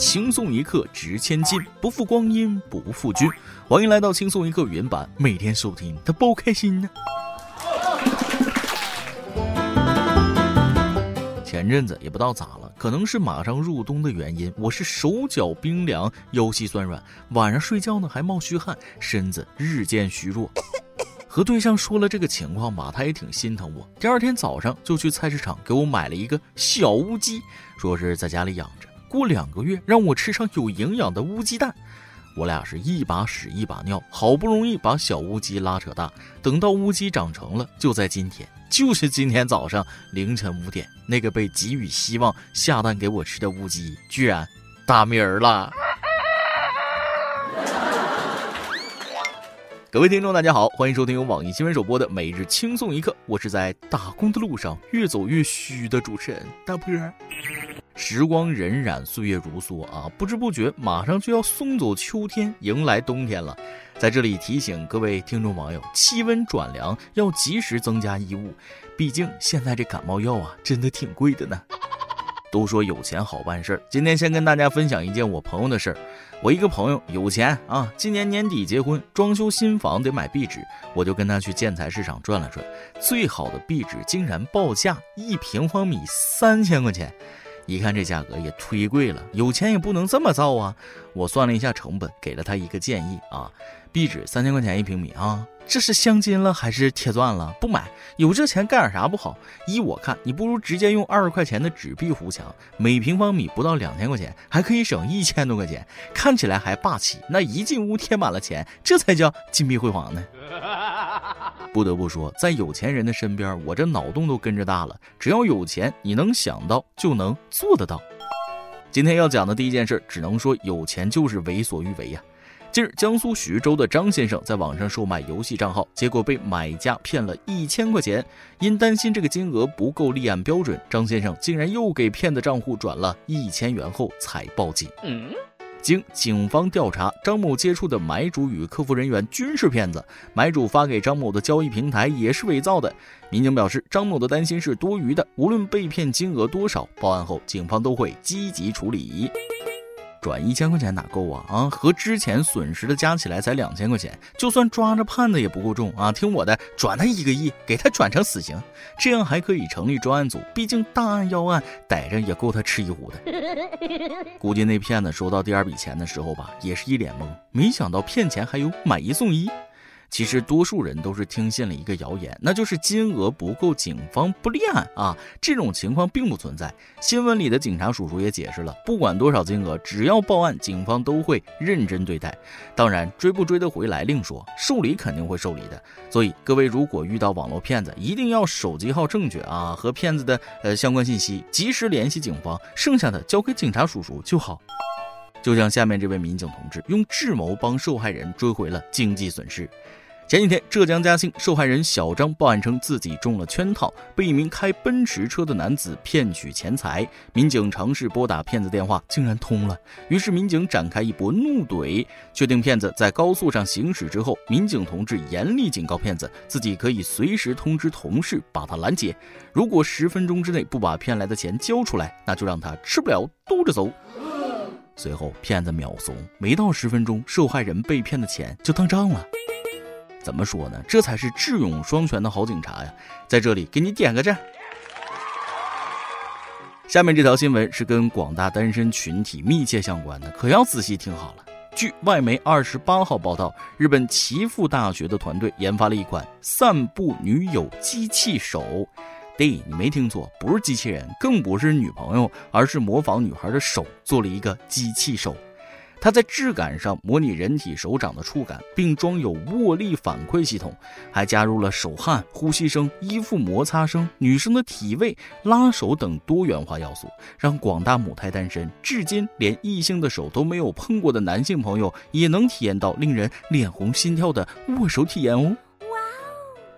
轻松一刻值千金，不负光阴不负君。欢迎来到轻松一刻原版，每天收听，他包开心呢。前阵子也不知道咋了，可能是马上入冬的原因，我是手脚冰凉，腰膝酸软，晚上睡觉呢还冒虚汗，身子日渐虚弱。和对象说了这个情况吧，他也挺心疼我。第二天早上就去菜市场给我买了一个小乌鸡，说是在家里养着，过两个月让我吃上有营养的乌鸡蛋。我俩是一把屎一把尿，好不容易把小乌鸡拉扯大，等到乌鸡长成了，就在今天。就是今天早上凌晨五点，那个被给予希望下蛋给我吃的乌鸡，居然打鸣儿了。各位听众，大家好，欢迎收听由网易新闻首播的《每日轻松一刻》，我是在打工的路上越走越虚的主持人大波。时光荏苒，岁月如梭啊，不知不觉马上就要送走秋天，迎来冬天了。在这里提醒各位听众网友，气温转凉要及时增加衣物，毕竟现在这感冒药啊，真的挺贵的呢。都说有钱好办事儿，今天先跟大家分享一件我朋友的事儿。我一个朋友有钱啊，今年年底结婚，装修新房得买壁纸，我就跟他去建材市场转了转，最好的壁纸竟然报价一平方米三千块钱。一看这价格也忒贵了，有钱也不能这么造啊！我算了一下成本，给了他一个建议啊，壁纸三千块钱一平米啊。这是镶金了还是贴钻了？不买，有这钱干点啥不好？依我看，你不如直接用二十块钱的纸壁糊墙，每平方米不到两千块钱，还可以省一千多块钱，看起来还霸气。那一进屋贴满了钱，这才叫金碧辉煌呢。不得不说，在有钱人的身边，我这脑洞都跟着大了。只要有钱，你能想到就能做得到。今天要讲的第一件事，只能说有钱就是为所欲为呀。近日，江苏徐州的张先生在网上售卖游戏账号，结果被买家骗了一千块钱。因担心这个金额不够立案标准，张先生竟然又给骗子账户转了一千元后才报警。经警方调查，张某接触的买主与客服人员均是骗子，买主发给张某的交易平台也是伪造的。民警表示，张某的担心是多余的，无论被骗金额多少，报案后警方都会积极处理。转一千块钱哪够啊啊！和之前损失的加起来才两千块钱，就算抓着判的也不够重啊！听我的，转他一个亿，给他转成死刑，这样还可以成立专案组。毕竟大案要案，逮着也够他吃一壶的。估计那骗子收到第二笔钱的时候吧，也是一脸懵，没想到骗钱还有买一送一。其实多数人都是听信了一个谣言，那就是金额不够，警方不立案啊。这种情况并不存在。新闻里的警察叔叔也解释了，不管多少金额，只要报案，警方都会认真对待。当然，追不追得回来另说，受理肯定会受理的。所以各位如果遇到网络骗子，一定要手机号正确啊，和骗子的呃相关信息及时联系警方，剩下的交给警察叔叔就好。就像下面这位民警同志，用智谋帮受害人追回了经济损失。前几天，浙江嘉兴受害人小张报案称自己中了圈套，被一名开奔驰车的男子骗取钱财。民警尝试拨打骗子电话，竟然通了。于是民警展开一波怒怼，确定骗子在高速上行驶之后，民警同志严厉警告骗子，自己可以随时通知同事把他拦截。如果十分钟之内不把骗来的钱交出来，那就让他吃不了兜着走。随后骗子秒怂，没到十分钟，受害人被骗的钱就当账了。怎么说呢？这才是智勇双全的好警察呀！在这里给你点个赞。下面这条新闻是跟广大单身群体密切相关的，可要仔细听好了。据外媒二十八号报道，日本岐阜大学的团队研发了一款散步女友机器手。对，你没听错，不是机器人，更不是女朋友，而是模仿女孩的手做了一个机器手。它在质感上模拟人体手掌的触感，并装有握力反馈系统，还加入了手汗、呼吸声、衣服摩擦声、女生的体位、拉手等多元化要素，让广大母胎单身、至今连异性的手都没有碰过的男性朋友，也能体验到令人脸红心跳的握手体验哦。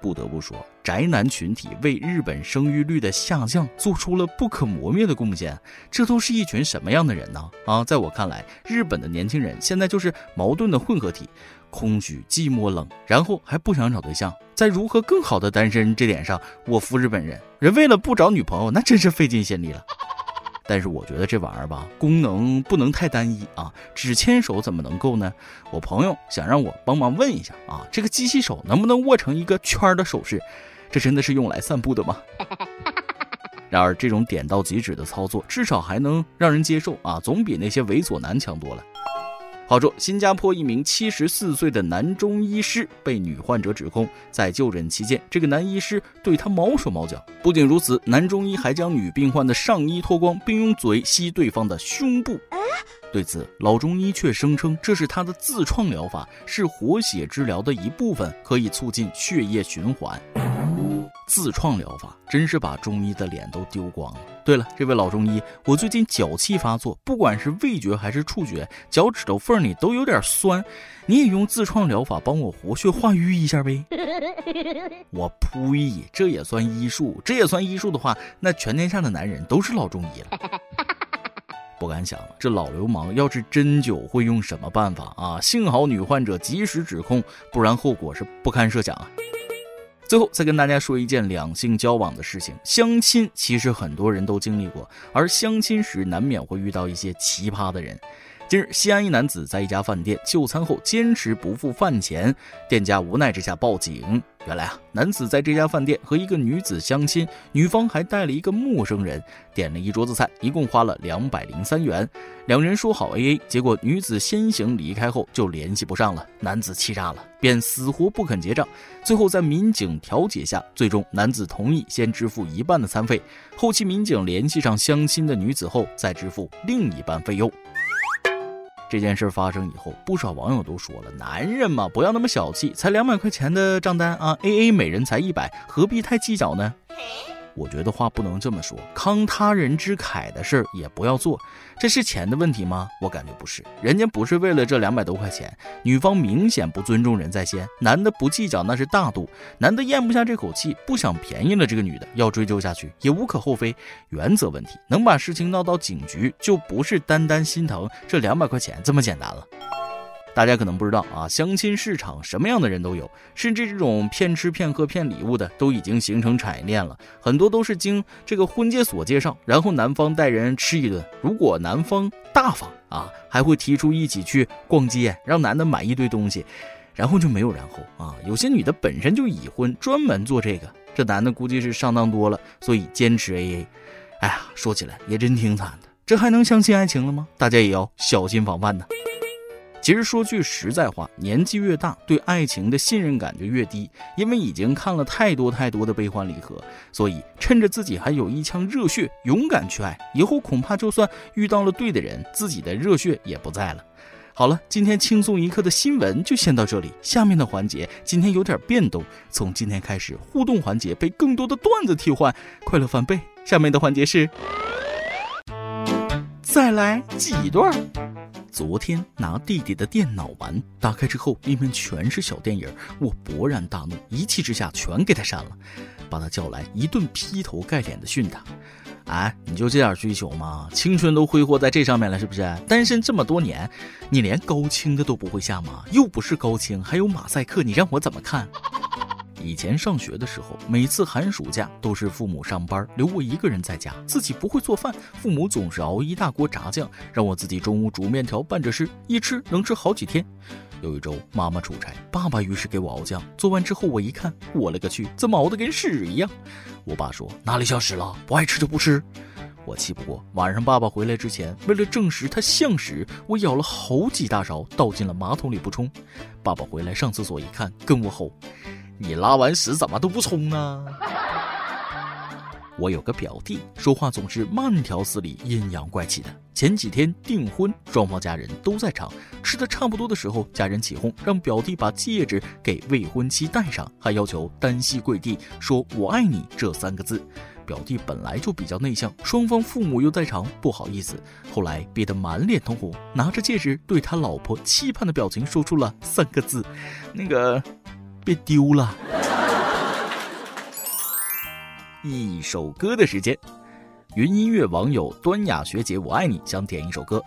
不得不说，宅男群体为日本生育率的下降做出了不可磨灭的贡献。这都是一群什么样的人呢？啊，在我看来，日本的年轻人现在就是矛盾的混合体，空虚、寂寞、冷，然后还不想找对象。在如何更好的单身这点上，我服日本人。人为了不找女朋友，那真是费尽心力了。但是我觉得这玩意儿吧，功能不能太单一啊，只牵手怎么能够呢？我朋友想让我帮忙问一下啊，这个机器手能不能握成一个圈儿的手势？这真的是用来散步的吗？然而，这种点到即止的操作，至少还能让人接受啊，总比那些猥琐男强多了。好说，新加坡一名七十四岁的男中医师被女患者指控，在就诊期间，这个男医师对他毛手毛脚。不仅如此，男中医还将女病患的上衣脱光，并用嘴吸对方的胸部。对此，老中医却声称这是他的自创疗法，是活血治疗的一部分，可以促进血液循环。自创疗法真是把中医的脸都丢光了。对了，这位老中医，我最近脚气发作，不管是味觉还是触觉，脚趾头缝里都有点酸。你也用自创疗法帮我活血化瘀一下呗？我呸！这也算医术？这也算医术的话，那全天下的男人都是老中医了。不敢想，这老流氓要是针灸会用什么办法啊？幸好女患者及时指控，不然后果是不堪设想啊。最后再跟大家说一件两性交往的事情，相亲其实很多人都经历过，而相亲时难免会遇到一些奇葩的人。近日，西安一男子在一家饭店就餐后坚持不付饭钱，店家无奈之下报警。原来啊，男子在这家饭店和一个女子相亲，女方还带了一个陌生人，点了一桌子菜，一共花了两百零三元。两人说好 A A，结果女子先行离开后就联系不上了，男子气炸了，便死活不肯结账。最后在民警调解下，最终男子同意先支付一半的餐费，后期民警联系上相亲的女子后再支付另一半费用。这件事发生以后，不少网友都说了：“男人嘛，不要那么小气，才两百块钱的账单啊，A A 每人才一百，何必太计较呢？”我觉得话不能这么说，慷他人之慨的事儿也不要做，这是钱的问题吗？我感觉不是，人家不是为了这两百多块钱，女方明显不尊重人在先，男的不计较那是大度，男的咽不下这口气，不想便宜了这个女的，要追究下去也无可厚非，原则问题，能把事情闹到警局，就不是单单心疼这两百块钱这么简单了。大家可能不知道啊，相亲市场什么样的人都有，甚至这种骗吃骗喝骗礼物的都已经形成产业链了。很多都是经这个婚介所介绍，然后男方带人吃一顿，如果男方大方啊，还会提出一起去逛街，让男的买一堆东西，然后就没有然后啊。有些女的本身就已婚，专门做这个，这男的估计是上当多了，所以坚持 AA。哎呀，说起来也真挺惨的，这还能相信爱情了吗？大家也要小心防范呢。其实说句实在话，年纪越大，对爱情的信任感就越低，因为已经看了太多太多的悲欢离合，所以趁着自己还有一腔热血，勇敢去爱，以后恐怕就算遇到了对的人，自己的热血也不在了。好了，今天轻松一刻的新闻就先到这里，下面的环节今天有点变动，从今天开始，互动环节被更多的段子替换，快乐翻倍。下面的环节是，再来几段。昨天拿弟弟的电脑玩，打开之后里面全是小电影，我勃然大怒，一气之下全给他删了，把他叫来一顿劈头盖脸的训他。哎，你就这点追求吗？青春都挥霍在这上面了是不是？单身这么多年，你连高清的都不会下吗？又不是高清，还有马赛克，你让我怎么看？以前上学的时候，每次寒暑假都是父母上班，留我一个人在家，自己不会做饭，父母总是熬一大锅炸酱，让我自己中午煮面条拌着吃，一吃能吃好几天。有一周妈妈出差，爸爸于是给我熬酱，做完之后我一看，我勒个去，怎么熬的跟屎一样？我爸说哪里像屎了，不爱吃就不吃。我气不过，晚上爸爸回来之前，为了证实它像屎，我舀了好几大勺倒进了马桶里不冲。爸爸回来上厕所一看，跟我吼。你拉完屎怎么都不冲呢？我有个表弟，说话总是慢条斯理、阴阳怪气的。前几天订婚，双方家人都在场，吃的差不多的时候，家人起哄让表弟把戒指给未婚妻戴上，还要求单膝跪地说“我爱你”这三个字。表弟本来就比较内向，双方父母又在场，不好意思，后来憋得满脸通红，拿着戒指对他老婆期盼的表情说出了三个字：“那个。”别丢了！一首歌的时间，云音乐网友端雅学姐，我爱你，想点一首歌。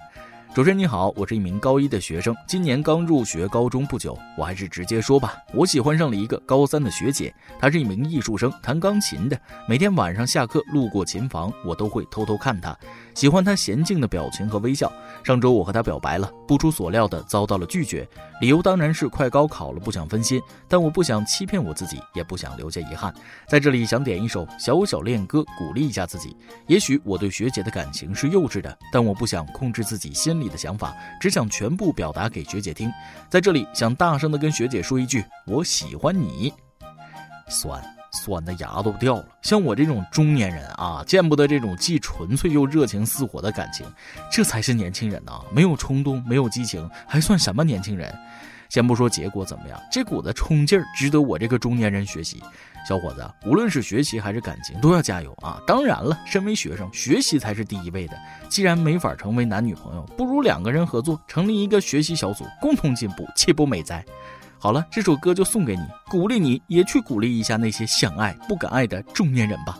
主持人你好，我是一名高一的学生，今年刚入学高中不久。我还是直接说吧，我喜欢上了一个高三的学姐，她是一名艺术生，弹钢琴的。每天晚上下课路过琴房，我都会偷偷看她，喜欢她娴静的表情和微笑。上周我和她表白了，不出所料的遭到了拒绝，理由当然是快高考了，不想分心。但我不想欺骗我自己，也不想留下遗憾，在这里想点一首小小恋歌，鼓励一下自己。也许我对学姐的感情是幼稚的，但我不想控制自己心里。你的想法，只想全部表达给学姐听。在这里，想大声的跟学姐说一句：“我喜欢你。”酸酸的牙都掉了。像我这种中年人啊，见不得这种既纯粹又热情似火的感情，这才是年轻人呐！没有冲动，没有激情，还算什么年轻人？先不说结果怎么样，这股子冲劲儿值得我这个中年人学习。小伙子，无论是学习还是感情，都要加油啊！当然了，身为学生，学习才是第一位的。既然没法成为男女朋友，不如两个人合作，成立一个学习小组，共同进步，岂不美哉？好了，这首歌就送给你，鼓励你也去鼓励一下那些想爱不敢爱的中年人吧。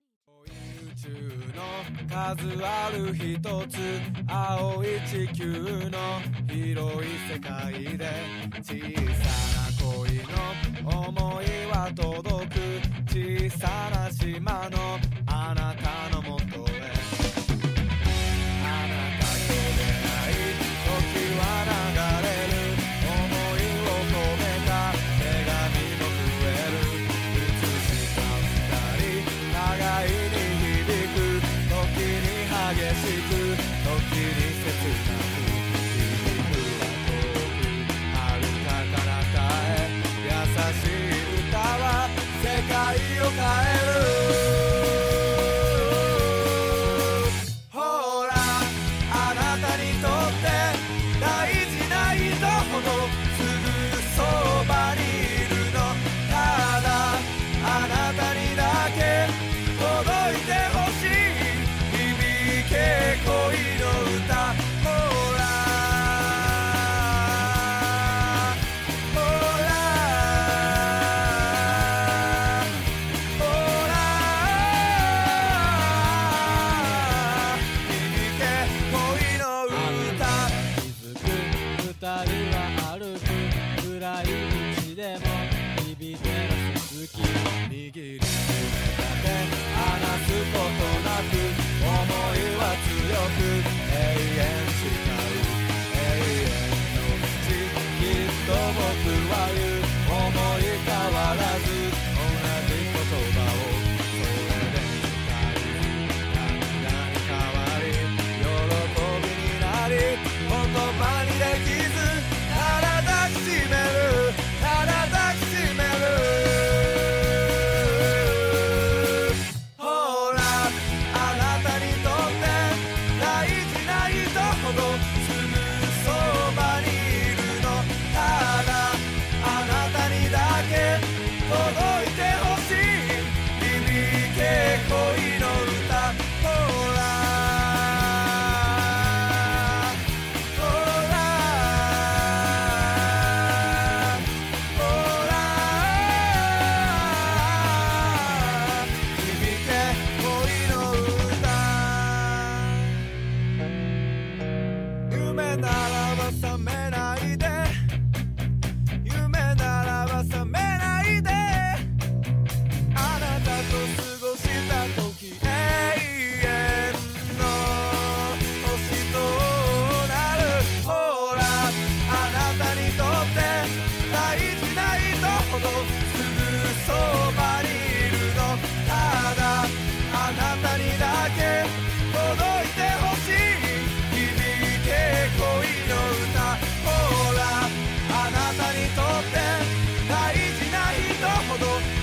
数ある一つ青い地球の広い世界で小さな恋の思いは届く小さな島のあなたのもと Nigeri ほど